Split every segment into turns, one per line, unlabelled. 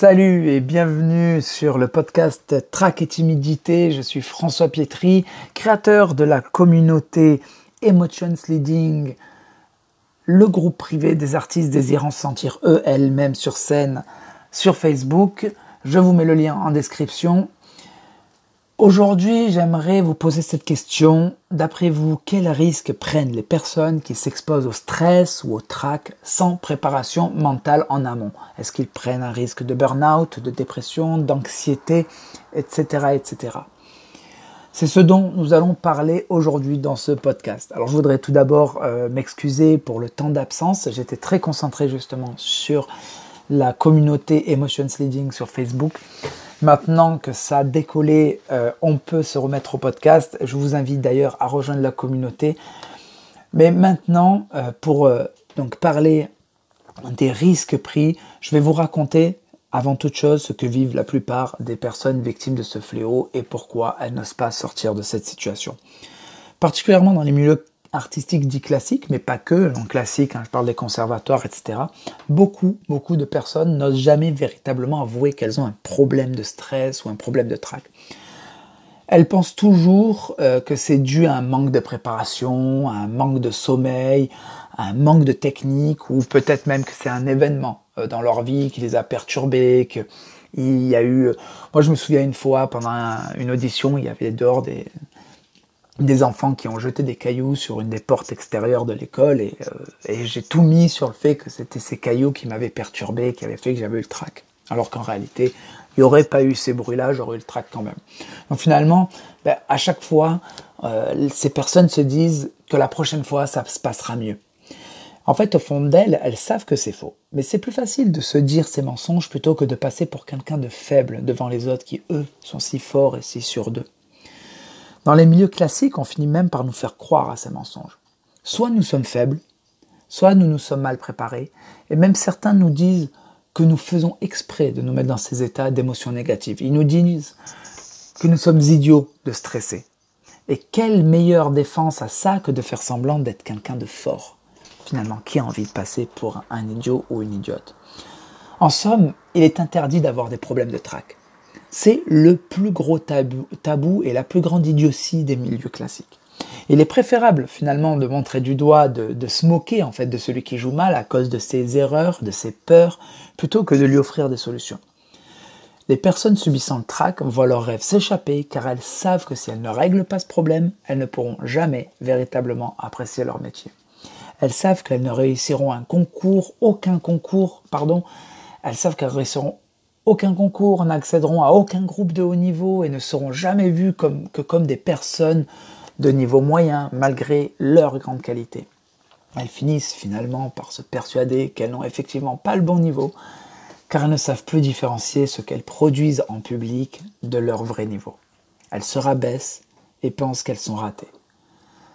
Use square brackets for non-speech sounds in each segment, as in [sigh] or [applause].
Salut et bienvenue sur le podcast Track et Timidité. Je suis François Pietri, créateur de la communauté Emotions Leading, le groupe privé des artistes désirant se sentir eux, elles-mêmes sur scène sur Facebook. Je vous mets le lien en description. Aujourd'hui, j'aimerais vous poser cette question. D'après vous, quels risques prennent les personnes qui s'exposent au stress ou au trac sans préparation mentale en amont? Est-ce qu'ils prennent un risque de burn-out, de dépression, d'anxiété, etc., etc. C'est ce dont nous allons parler aujourd'hui dans ce podcast. Alors je voudrais tout d'abord euh, m'excuser pour le temps d'absence. J'étais très concentré justement sur la communauté Emotions Leading sur Facebook. Maintenant que ça a décollé, euh, on peut se remettre au podcast. Je vous invite d'ailleurs à rejoindre la communauté. Mais maintenant, euh, pour euh, donc parler des risques pris, je vais vous raconter avant toute chose ce que vivent la plupart des personnes victimes de ce fléau et pourquoi elles n'osent pas sortir de cette situation. Particulièrement dans les milieux artistique dit classique, mais pas que, en classique, hein, je parle des conservatoires, etc. Beaucoup, beaucoup de personnes n'osent jamais véritablement avouer qu'elles ont un problème de stress ou un problème de trac. Elles pensent toujours euh, que c'est dû à un manque de préparation, à un manque de sommeil, à un manque de technique, ou peut-être même que c'est un événement euh, dans leur vie qui les a perturbés, qu'il y a eu... Moi je me souviens une fois, pendant une audition, il y avait dehors des, des enfants qui ont jeté des cailloux sur une des portes extérieures de l'école et, euh, j'ai tout mis sur le fait que c'était ces cailloux qui m'avaient perturbé, qui avaient fait que j'avais eu le trac. Alors qu'en réalité, il n'y aurait pas eu ces bruits-là, j'aurais eu le trac quand même. Donc finalement, ben, à chaque fois, euh, ces personnes se disent que la prochaine fois, ça se passera mieux. En fait, au fond d'elles, elles savent que c'est faux. Mais c'est plus facile de se dire ces mensonges plutôt que de passer pour quelqu'un de faible devant les autres qui, eux, sont si forts et si sûrs d'eux. Dans les milieux classiques, on finit même par nous faire croire à ces mensonges. Soit nous sommes faibles, soit nous nous sommes mal préparés, et même certains nous disent que nous faisons exprès de nous mettre dans ces états d'émotions négatives. Ils nous disent que nous sommes idiots de stresser. Et quelle meilleure défense à ça que de faire semblant d'être quelqu'un de fort Finalement, qui a envie de passer pour un idiot ou une idiote En somme, il est interdit d'avoir des problèmes de trac. C'est le plus gros tabou, et la plus grande idiotie des milieux classiques. Il est préférable finalement de montrer du doigt, de, se moquer en fait de celui qui joue mal à cause de ses erreurs, de ses peurs, plutôt que de lui offrir des solutions. Les personnes subissant le trac voient leurs rêves s'échapper car elles savent que si elles ne règlent pas ce problème, elles ne pourront jamais véritablement apprécier leur métier. Elles savent qu'elles ne réussiront un concours, aucun concours, pardon, elles savent qu'elles réussiront aucun concours, n'accéderont à aucun groupe de haut niveau et ne seront jamais vus que comme des personnes de niveau moyen malgré leur grande qualité. Elles finissent finalement par se persuader qu'elles n'ont effectivement pas le bon niveau car elles ne savent plus différencier ce qu'elles produisent en public de leur vrai niveau. Elles se rabaissent et pensent qu'elles sont ratées.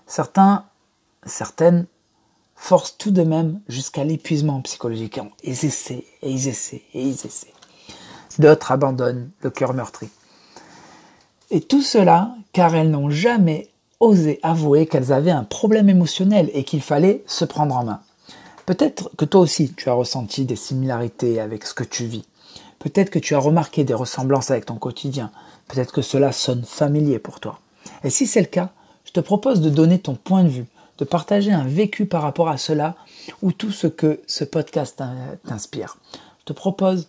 Certains, certaines forcent tout de même jusqu'à l'épuisement psychologique. Ils essaient et ils essaient et ils essaient. D'autres abandonnent le cœur meurtri. Et tout cela car elles n'ont jamais osé avouer qu'elles avaient un problème émotionnel et qu'il fallait se prendre en main. Peut-être que toi aussi tu as ressenti des similarités avec ce que tu vis. Peut-être que tu as remarqué des ressemblances avec ton quotidien. Peut-être que cela sonne familier pour toi. Et si c'est le cas, je te propose de donner ton point de vue, de partager un vécu par rapport à cela ou tout ce que ce podcast t'inspire. Je te propose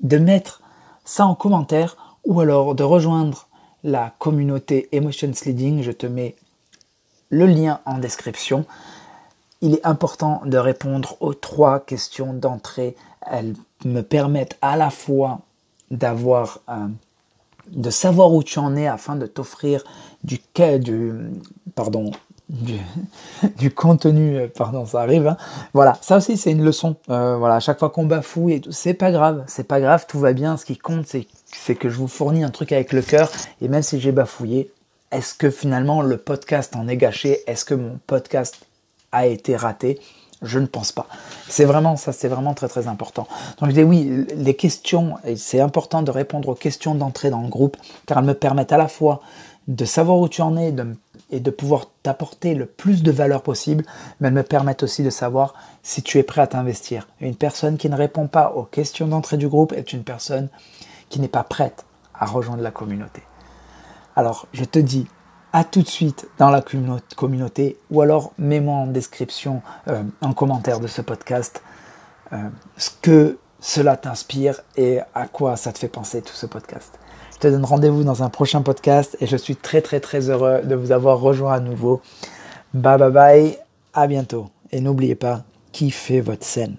de mettre ça en commentaire ou alors de rejoindre la communauté Emotions Leading. Je te mets le lien en description. Il est important de répondre aux trois questions d'entrée. Elles me permettent à la fois d'avoir de savoir où tu en es afin de t'offrir du, du pardon [laughs] du, contenu, euh, pardon, ça arrive. Hein. Voilà, ça aussi c'est une leçon. Euh, voilà, à chaque fois qu'on bafouille et tout, c'est pas grave, c'est pas grave, tout va bien. Ce qui compte, c'est que je vous fournis un truc avec le cœur. Et même si j'ai bafouillé, est-ce que finalement le podcast en est gâché? Est-ce que mon podcast a été raté? Je ne pense pas. C'est vraiment ça, c'est vraiment très très important. Donc je dis oui, les questions, c'est important de répondre aux questions d'entrée dans le groupe, car elles me permettent à la fois de savoir où tu en es, de me et de pouvoir t'apporter le plus de valeur possible, mais elles me permettent aussi de savoir si tu es prêt à t'investir. Une personne qui ne répond pas aux questions d'entrée du groupe est une personne qui n'est pas prête à rejoindre la communauté. Alors, je te dis à tout de suite dans la communauté ou alors mets-moi en description, euh, en commentaire de ce podcast, euh, ce que cela t'inspire et à quoi ça te fait penser tout ce podcast. Je te donne rendez-vous dans un prochain podcast et je suis très très très heureux de vous avoir rejoint à nouveau. Bye bye bye, à bientôt. Et n'oubliez pas, kiffez votre scène.